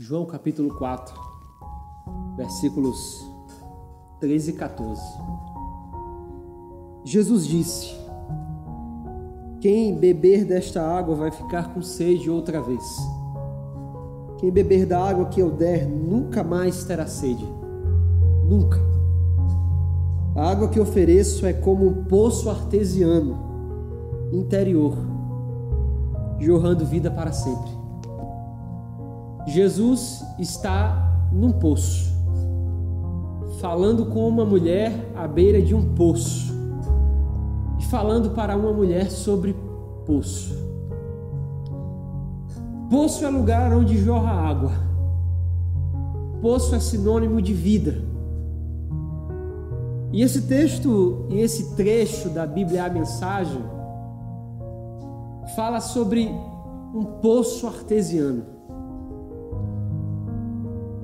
João capítulo 4, versículos 13 e 14. Jesus disse: Quem beber desta água vai ficar com sede outra vez. Quem beber da água que eu der nunca mais terá sede. Nunca. A água que ofereço é como um poço artesiano interior, jorrando vida para sempre. Jesus está num poço, falando com uma mulher à beira de um poço e falando para uma mulher sobre poço. Poço é lugar onde jorra água. Poço é sinônimo de vida. E esse texto e esse trecho da Bíblia a mensagem fala sobre um poço artesiano.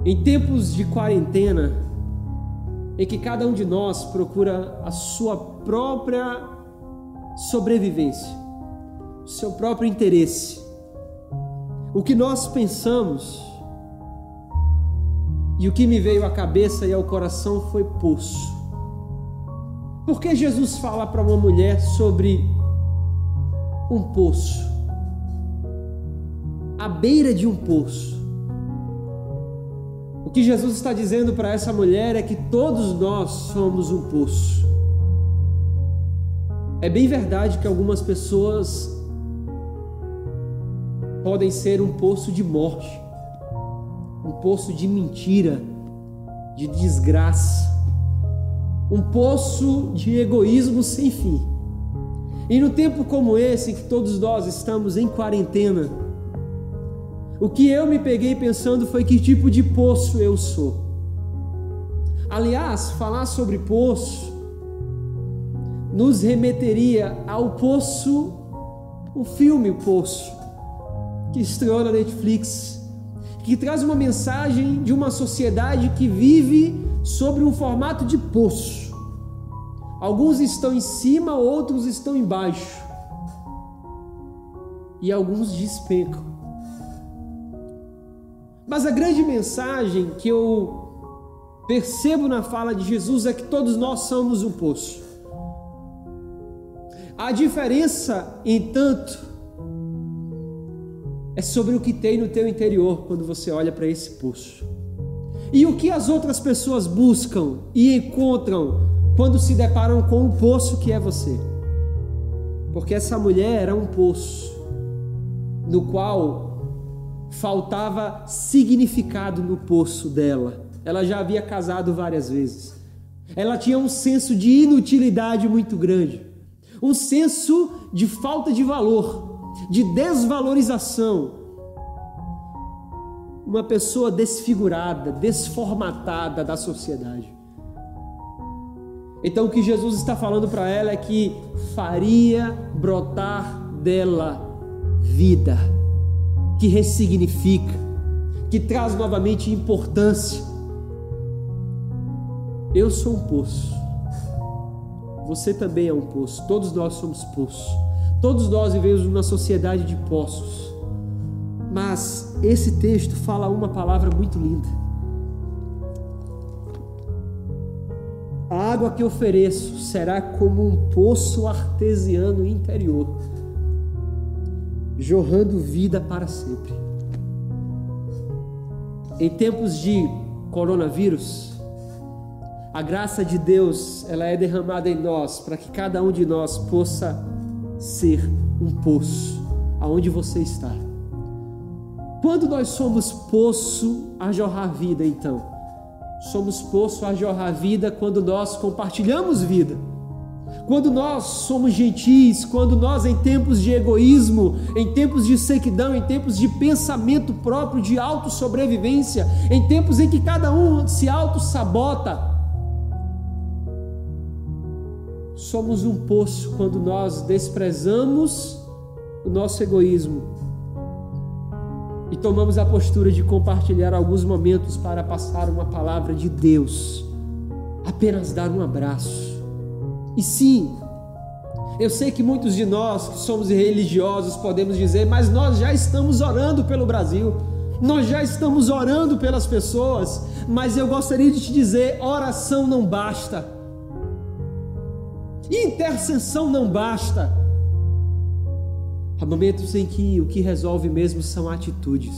Em tempos de quarentena, em que cada um de nós procura a sua própria sobrevivência, o seu próprio interesse, o que nós pensamos e o que me veio à cabeça e ao coração foi poço. Por que Jesus fala para uma mulher sobre um poço? À beira de um poço que Jesus está dizendo para essa mulher é que todos nós somos um poço. É bem verdade que algumas pessoas podem ser um poço de morte, um poço de mentira, de desgraça, um poço de egoísmo sem fim. E no tempo como esse, em que todos nós estamos em quarentena, o que eu me peguei pensando foi que tipo de poço eu sou. Aliás, falar sobre poço nos remeteria ao Poço, o filme Poço, que estreou na Netflix, que traz uma mensagem de uma sociedade que vive sobre um formato de poço. Alguns estão em cima, outros estão embaixo. E alguns despencam. Mas a grande mensagem que eu percebo na fala de Jesus é que todos nós somos um poço. A diferença, entanto, é sobre o que tem no teu interior quando você olha para esse poço. E o que as outras pessoas buscam e encontram quando se deparam com o poço que é você. Porque essa mulher era um poço no qual faltava significado no poço dela. Ela já havia casado várias vezes. Ela tinha um senso de inutilidade muito grande, um senso de falta de valor, de desvalorização. Uma pessoa desfigurada, desformatada da sociedade. Então o que Jesus está falando para ela é que faria brotar dela vida que ressignifica, que traz novamente importância. Eu sou um poço. Você também é um poço. Todos nós somos poços. Todos nós vivemos numa sociedade de poços. Mas esse texto fala uma palavra muito linda. A água que ofereço será como um poço artesiano interior jorrando vida para sempre. Em tempos de coronavírus, a graça de Deus, ela é derramada em nós para que cada um de nós possa ser um poço aonde você está. Quando nós somos poço a jorrar vida, então, somos poço a jorrar vida quando nós compartilhamos vida quando nós somos gentis, quando nós, em tempos de egoísmo, em tempos de sequidão, em tempos de pensamento próprio, de autossobrevivência, em tempos em que cada um se auto-sabota, somos um poço quando nós desprezamos o nosso egoísmo e tomamos a postura de compartilhar alguns momentos para passar uma palavra de Deus, apenas dar um abraço e sim, eu sei que muitos de nós que somos religiosos podemos dizer, mas nós já estamos orando pelo Brasil. nós já estamos orando pelas pessoas, mas eu gostaria de te dizer: oração não basta, intercessão não basta. Há momentos em que o que resolve mesmo são atitudes,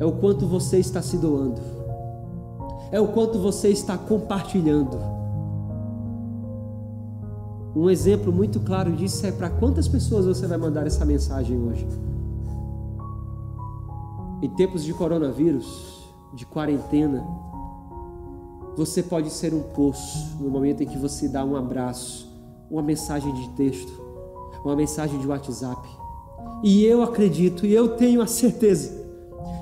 é o quanto você está se doando, é o quanto você está compartilhando. Um exemplo muito claro disso é para quantas pessoas você vai mandar essa mensagem hoje. Em tempos de coronavírus, de quarentena, você pode ser um poço no momento em que você dá um abraço, uma mensagem de texto, uma mensagem de WhatsApp. E eu acredito e eu tenho a certeza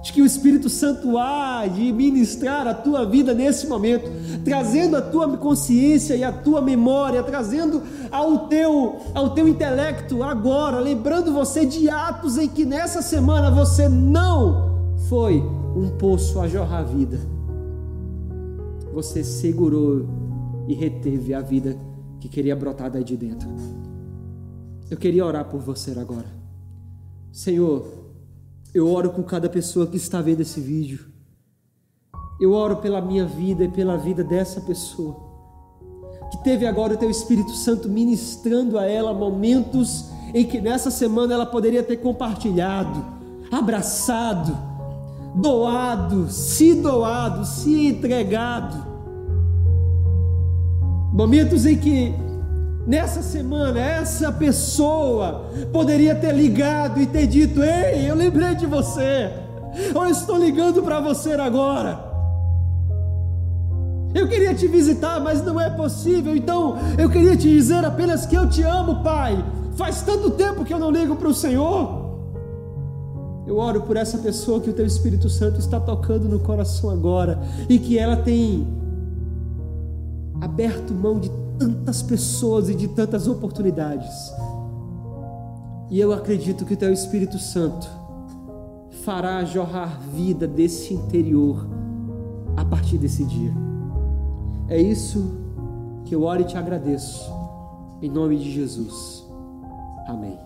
de que o Espírito Santo há de ministrar a tua vida nesse momento, trazendo a tua consciência e a tua memória, trazendo ao teu, ao teu intelecto agora, lembrando você de atos em que nessa semana você não foi um poço a jorrar vida. Você segurou e reteve a vida que queria brotar daí de dentro. Eu queria orar por você agora. Senhor, eu oro com cada pessoa que está vendo esse vídeo. Eu oro pela minha vida e pela vida dessa pessoa. Que teve agora o teu Espírito Santo ministrando a ela momentos em que nessa semana ela poderia ter compartilhado, abraçado, doado, se doado, se entregado. Momentos em que nessa semana essa pessoa poderia ter ligado e ter dito: Ei, eu lembrei de você, eu estou ligando para você agora. Eu queria te visitar, mas não é possível, então eu queria te dizer apenas que eu te amo, Pai. Faz tanto tempo que eu não ligo para o Senhor. Eu oro por essa pessoa que o Teu Espírito Santo está tocando no coração agora e que ela tem aberto mão de tantas pessoas e de tantas oportunidades. E eu acredito que o Teu Espírito Santo fará jorrar vida desse interior a partir desse dia. É isso que eu oro e te agradeço. Em nome de Jesus. Amém.